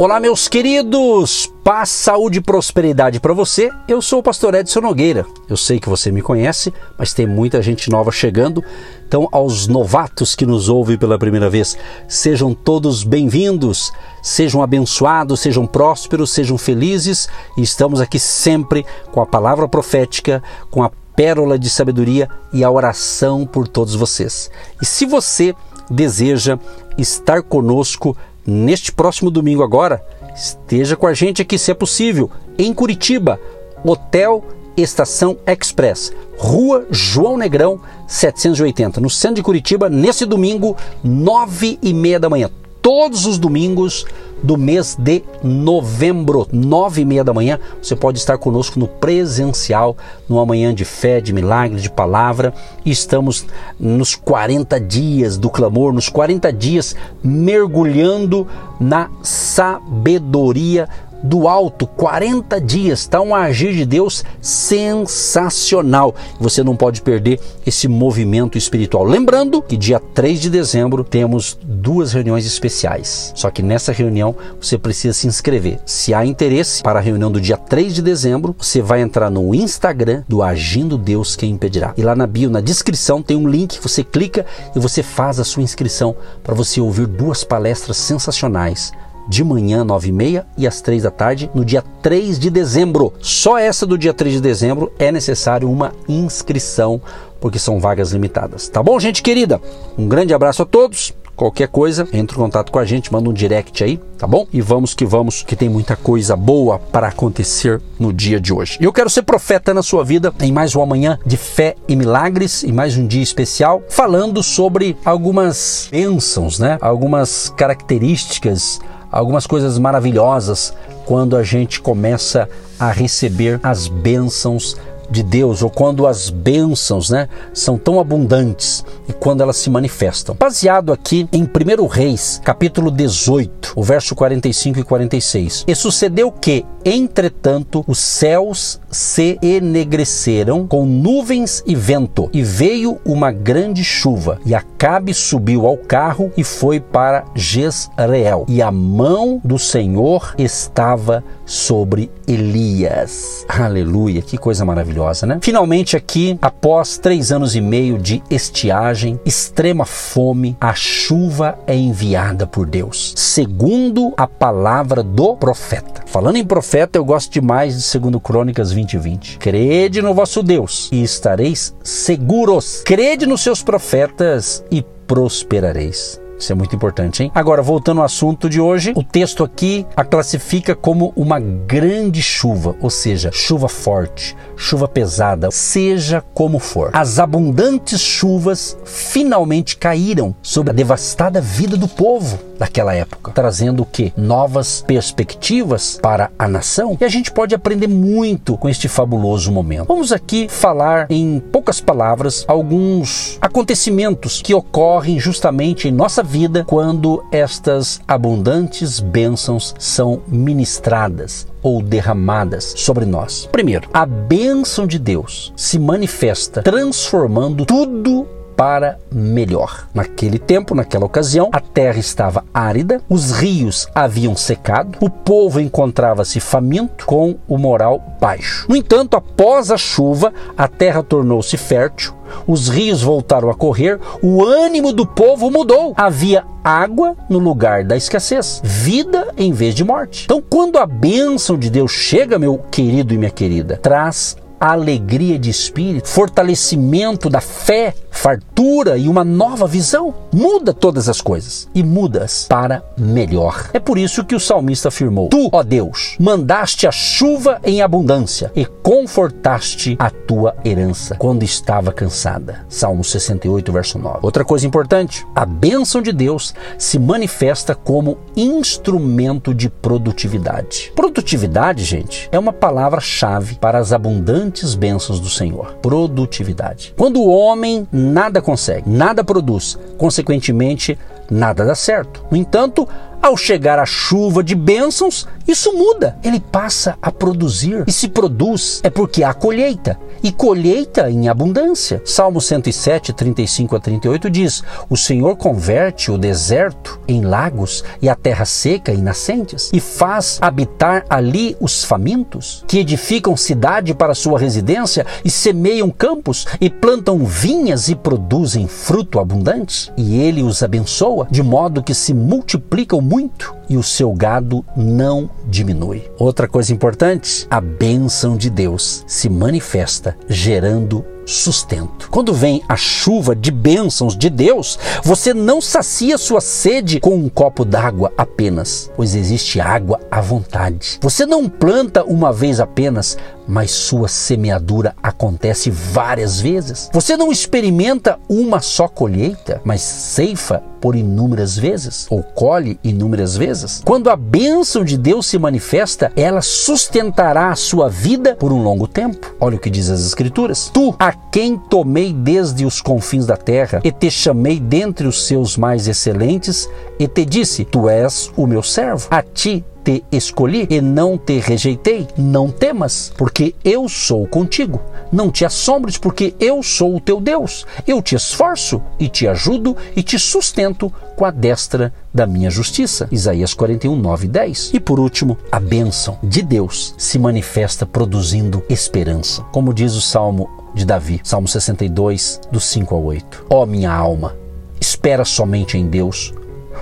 Olá, meus queridos! Paz, saúde e prosperidade para você. Eu sou o pastor Edson Nogueira. Eu sei que você me conhece, mas tem muita gente nova chegando. Então, aos novatos que nos ouvem pela primeira vez, sejam todos bem-vindos, sejam abençoados, sejam prósperos, sejam felizes. E estamos aqui sempre com a palavra profética, com a pérola de sabedoria e a oração por todos vocês. E se você deseja estar conosco, neste próximo domingo agora, esteja com a gente aqui, se é possível, em Curitiba, Hotel Estação Express, Rua João Negrão, 780, no centro de Curitiba, nesse domingo, nove e meia da manhã todos os domingos do mês de novembro, nove e meia da manhã. Você pode estar conosco no presencial, numa manhã de fé, de milagre, de palavra. Estamos nos 40 dias do clamor, nos 40 dias mergulhando na sabedoria do alto, 40 dias, está um agir de Deus sensacional. Você não pode perder esse movimento espiritual. Lembrando que dia 3 de dezembro temos duas reuniões especiais. Só que nessa reunião você precisa se inscrever. Se há interesse para a reunião do dia 3 de dezembro, você vai entrar no Instagram do Agindo Deus Quem Impedirá. E lá na bio, na descrição, tem um link, você clica e você faz a sua inscrição para você ouvir duas palestras sensacionais de manhã, 9 e meia, e às 3 da tarde, no dia 3 de dezembro. Só essa do dia 3 de dezembro é necessário uma inscrição, porque são vagas limitadas. Tá bom, gente querida? Um grande abraço a todos. Qualquer coisa, entre em contato com a gente, manda um direct aí, tá bom? E vamos que vamos, que tem muita coisa boa para acontecer no dia de hoje. E eu quero ser profeta na sua vida em mais uma manhã de fé e milagres, em mais um dia especial, falando sobre algumas bênçãos, né? Algumas características algumas coisas maravilhosas quando a gente começa a receber as bênçãos de Deus ou quando as bênçãos né, são tão abundantes e quando elas se manifestam. Baseado aqui em 1 Reis, capítulo 18, o verso 45 e 46. E sucedeu que, entretanto, os céus se enegreceram com nuvens e vento, e veio uma grande chuva, e Acabe subiu ao carro e foi para Jezreel, e a mão do Senhor estava sobre Elias. Aleluia, que coisa maravilhosa, né? Finalmente, aqui, após três anos e meio de estiagem, extrema fome, a chuva é enviada por Deus, segundo a palavra do profeta. Falando em profeta, eu gosto demais de 2 Crônicas 20 20. Crede no vosso Deus e estareis seguros. Crede nos seus profetas e prosperareis. Isso é muito importante, hein? Agora, voltando ao assunto de hoje, o texto aqui a classifica como uma grande chuva, ou seja, chuva forte, chuva pesada, seja como for. As abundantes chuvas finalmente caíram sobre a devastada vida do povo daquela época, trazendo o que? Novas perspectivas para a nação. E a gente pode aprender muito com este fabuloso momento. Vamos aqui falar em poucas palavras alguns acontecimentos que ocorrem justamente em nossa vida quando estas abundantes bênçãos são ministradas ou derramadas sobre nós. Primeiro, a bênção de Deus se manifesta transformando tudo para melhor. Naquele tempo, naquela ocasião, a terra estava árida, os rios haviam secado, o povo encontrava-se faminto com o moral baixo. No entanto, após a chuva, a terra tornou-se fértil, os rios voltaram a correr, o ânimo do povo mudou. Havia água no lugar da escassez, vida em vez de morte. Então, quando a bênção de Deus chega, meu querido e minha querida, traz alegria de espírito, fortalecimento da fé, fartura e uma nova visão. Muda todas as coisas e mudas para melhor. É por isso que o salmista afirmou: Tu, ó Deus, mandaste a chuva em abundância e confortaste a tua herança quando estava cansada. Salmo 68, verso 9. Outra coisa importante: a bênção de Deus se manifesta como instrumento de produtividade. Produtividade, gente, é uma palavra-chave para as abundantes bênçãos do Senhor. Produtividade. Quando o homem nada consegue, nada produz, consequentemente, nada dá certo. No entanto, ao chegar a chuva de bênçãos, isso muda. Ele passa a produzir. E se produz é porque há colheita. e colheita em abundância. Salmo 107, 35 a 38 diz: O Senhor converte o deserto em lagos e a terra seca em nascentes, e faz habitar ali os famintos, que edificam cidade para sua residência e semeiam campos e plantam vinhas e produzem fruto abundante. E ele os abençoa de modo que se multiplicam muito e o seu gado não diminui. Outra coisa importante, a bênção de Deus se manifesta gerando sustento. Quando vem a chuva de bênçãos de Deus, você não sacia sua sede com um copo d'água apenas, pois existe água à vontade. Você não planta uma vez apenas, mas sua semeadura acontece várias vezes. Você não experimenta uma só colheita, mas ceifa por inúmeras vezes, ou colhe inúmeras vezes. Quando a bênção de Deus se manifesta, ela sustentará a sua vida por um longo tempo. Olha o que diz as Escrituras: Tu, a quem tomei desde os confins da terra, e te chamei dentre os seus mais excelentes, e te disse: Tu és o meu servo. A ti te escolhi e não te rejeitei. Não temas, porque eu sou contigo. Não te assombres, porque eu sou o teu Deus. Eu te esforço e te ajudo e te sustento com a destra da minha justiça. Isaías 41, 9 e 10. E por último, a bênção de Deus se manifesta produzindo esperança. Como diz o Salmo de Davi, Salmo 62, do 5 ao 8. Ó oh, minha alma, espera somente em Deus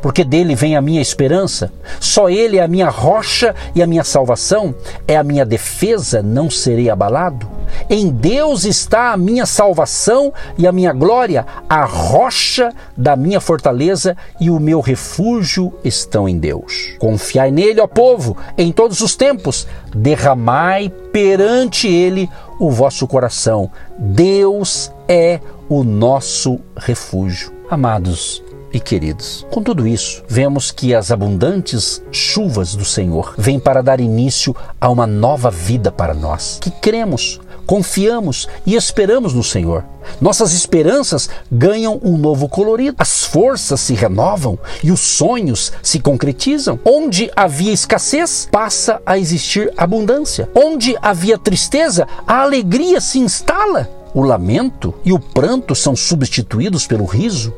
porque dele vem a minha esperança. Só ele é a minha rocha e a minha salvação, é a minha defesa, não serei abalado. Em Deus está a minha salvação e a minha glória, a rocha da minha fortaleza e o meu refúgio estão em Deus. Confiai nele, ó povo, em todos os tempos, derramai perante ele o vosso coração. Deus é o nosso refúgio. Amados, e queridos. Com tudo isso, vemos que as abundantes chuvas do Senhor vêm para dar início a uma nova vida para nós, que cremos, confiamos e esperamos no Senhor. Nossas esperanças ganham um novo colorido, as forças se renovam e os sonhos se concretizam. Onde havia escassez, passa a existir abundância. Onde havia tristeza, a alegria se instala. O lamento e o pranto são substituídos pelo riso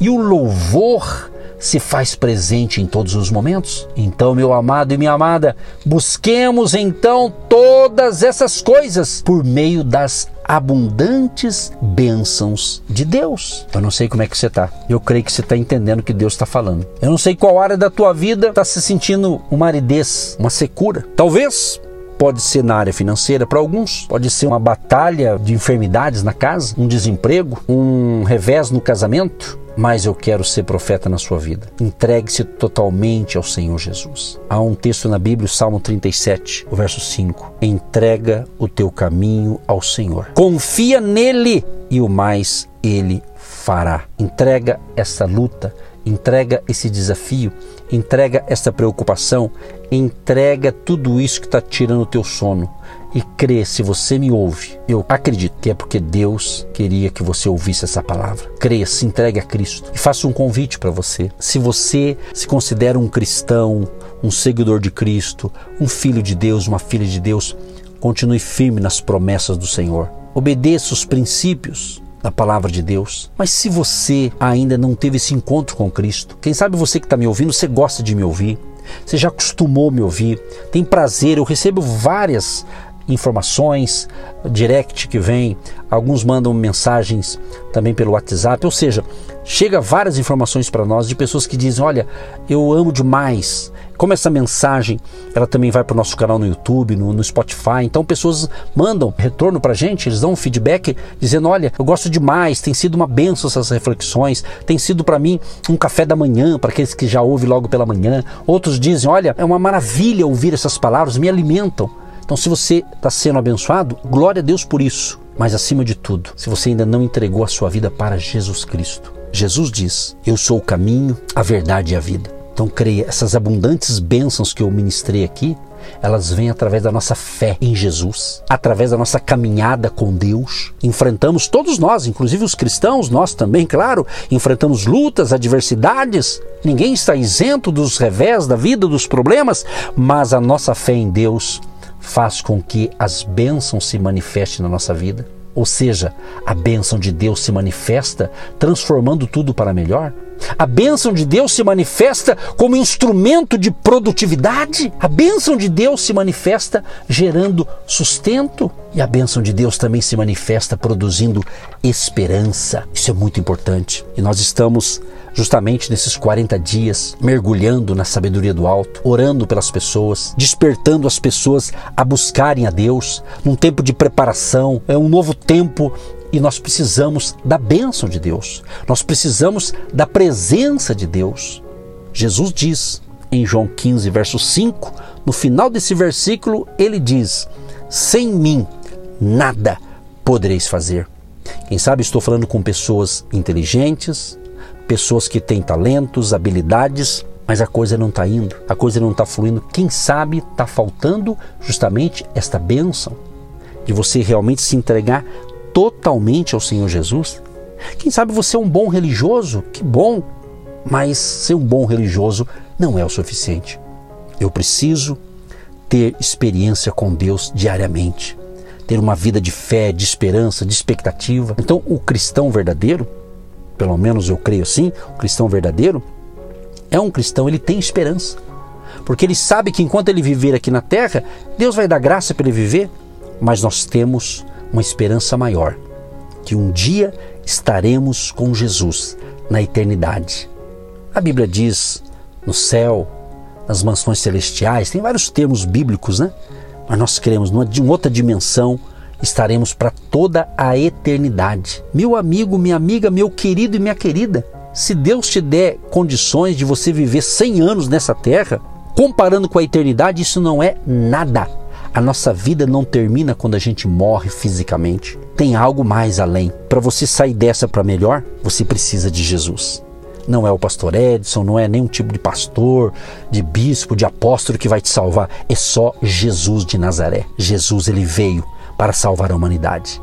e o louvor se faz presente em todos os momentos. Então, meu amado e minha amada, busquemos então todas essas coisas por meio das abundantes bênçãos de Deus. Eu não sei como é que você está. Eu creio que você está entendendo o que Deus está falando. Eu não sei qual área da tua vida está se sentindo uma aridez, uma secura. Talvez pode ser na área financeira para alguns, pode ser uma batalha de enfermidades na casa, um desemprego, um revés no casamento, mas eu quero ser profeta na sua vida. Entregue-se totalmente ao Senhor Jesus. Há um texto na Bíblia, o Salmo 37, o verso 5. Entrega o teu caminho ao Senhor. Confia nele e o mais ele fará. Entrega essa luta, entrega esse desafio, entrega essa preocupação, entrega tudo isso que está tirando o teu sono e crê, se você me ouve, eu acredito que é porque Deus queria que você ouvisse essa palavra. Creia, se entregue a Cristo e faça um convite para você. Se você se considera um cristão, um seguidor de Cristo, um filho de Deus, uma filha de Deus, continue firme nas promessas do Senhor. Obedeça os princípios da palavra de Deus. Mas se você ainda não teve esse encontro com Cristo, quem sabe você que está me ouvindo, você gosta de me ouvir, você já acostumou me ouvir, tem prazer, eu recebo várias informações, direct que vem, alguns mandam mensagens também pelo WhatsApp, ou seja, chega várias informações para nós de pessoas que dizem: "Olha, eu amo demais". Como essa mensagem, ela também vai para o nosso canal no YouTube, no, no Spotify. Então pessoas mandam retorno para a gente, eles dão um feedback dizendo: olha, eu gosto demais, tem sido uma benção essas reflexões, tem sido para mim um café da manhã para aqueles que já ouvem logo pela manhã. Outros dizem: olha, é uma maravilha ouvir essas palavras, me alimentam. Então, se você está sendo abençoado, glória a Deus por isso. Mas acima de tudo, se você ainda não entregou a sua vida para Jesus Cristo, Jesus diz: Eu sou o caminho, a verdade e a vida. Então creia, essas abundantes bênçãos que eu ministrei aqui, elas vêm através da nossa fé em Jesus, através da nossa caminhada com Deus. Enfrentamos todos nós, inclusive os cristãos, nós também, claro, enfrentamos lutas, adversidades. Ninguém está isento dos revés da vida, dos problemas, mas a nossa fé em Deus faz com que as bênçãos se manifestem na nossa vida? Ou seja, a bênção de Deus se manifesta transformando tudo para melhor? A bênção de Deus se manifesta como instrumento de produtividade. A bênção de Deus se manifesta gerando sustento. E a bênção de Deus também se manifesta produzindo esperança. Isso é muito importante. E nós estamos justamente nesses 40 dias mergulhando na sabedoria do alto, orando pelas pessoas, despertando as pessoas a buscarem a Deus, num tempo de preparação, é um novo tempo e nós precisamos da bênção de Deus, nós precisamos da presença de Deus. Jesus diz em João 15, verso 5, no final desse versículo, ele diz: Sem mim nada podereis fazer. Quem sabe estou falando com pessoas inteligentes, pessoas que têm talentos, habilidades, mas a coisa não está indo, a coisa não está fluindo. Quem sabe está faltando justamente esta bênção de você realmente se entregar totalmente ao Senhor Jesus? Quem sabe você é um bom religioso? Que bom! Mas ser um bom religioso não é o suficiente. Eu preciso ter experiência com Deus diariamente, ter uma vida de fé, de esperança, de expectativa. Então, o cristão verdadeiro, pelo menos eu creio assim, o cristão verdadeiro é um cristão, ele tem esperança. Porque ele sabe que enquanto ele viver aqui na terra, Deus vai dar graça para ele viver, mas nós temos uma esperança maior, que um dia estaremos com Jesus na eternidade. A Bíblia diz no céu, nas mansões celestiais, tem vários termos bíblicos, né? Mas nós queremos, numa outra dimensão, estaremos para toda a eternidade. Meu amigo, minha amiga, meu querido e minha querida, se Deus te der condições de você viver 100 anos nessa terra, comparando com a eternidade, isso não é nada. A nossa vida não termina quando a gente morre fisicamente. Tem algo mais além. Para você sair dessa para melhor, você precisa de Jesus. Não é o pastor Edson, não é nenhum tipo de pastor, de bispo, de apóstolo que vai te salvar. É só Jesus de Nazaré. Jesus ele veio para salvar a humanidade.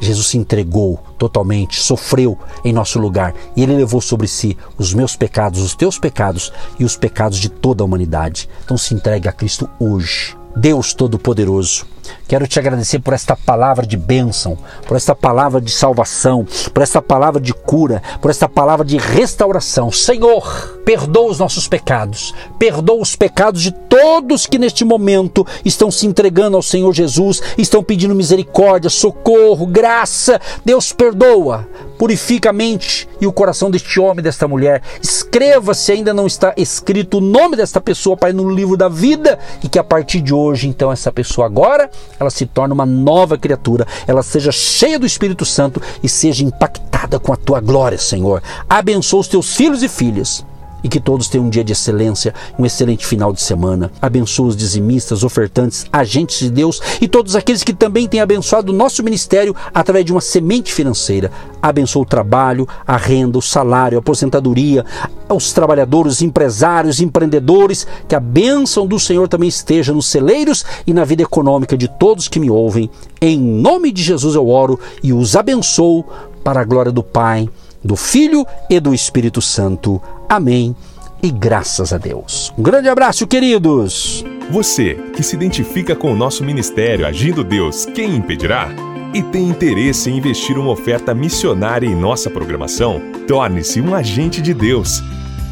Jesus se entregou totalmente, sofreu em nosso lugar e ele levou sobre si os meus pecados, os teus pecados e os pecados de toda a humanidade. Então se entregue a Cristo hoje. Deus Todo-Poderoso, quero te agradecer por esta palavra de bênção, por esta palavra de salvação, por esta palavra de cura, por esta palavra de restauração. Senhor, perdoa os nossos pecados, perdoa os pecados de todos que neste momento estão se entregando ao Senhor Jesus, estão pedindo misericórdia, socorro, graça. Deus perdoa, purifica a mente e o coração deste homem, desta mulher. Escreva se ainda não está escrito o nome desta pessoa, Pai, no livro da vida e que a partir de hoje, então, essa pessoa agora, ela se torne uma nova criatura, ela seja cheia do Espírito Santo e seja impactada com a tua glória, Senhor. Abençoa os teus filhos e filhas e que todos tenham um dia de excelência, um excelente final de semana. Abençoa os dizimistas, ofertantes, agentes de Deus e todos aqueles que também têm abençoado o nosso ministério através de uma semente financeira. Abençoa o trabalho, a renda, o salário, a aposentadoria, os trabalhadores, os empresários, empreendedores. Que a bênção do Senhor também esteja nos celeiros e na vida econômica de todos que me ouvem. Em nome de Jesus eu oro e os abençoo para a glória do Pai do Filho e do Espírito Santo. Amém. E graças a Deus. Um grande abraço, queridos. Você que se identifica com o nosso ministério Agindo Deus, quem impedirá? E tem interesse em investir uma oferta missionária em nossa programação? Torne-se um agente de Deus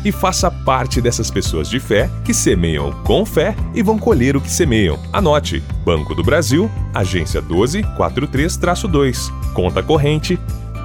e faça parte dessas pessoas de fé que semeiam com fé e vão colher o que semeiam. Anote: Banco do Brasil, agência 1243-2, conta corrente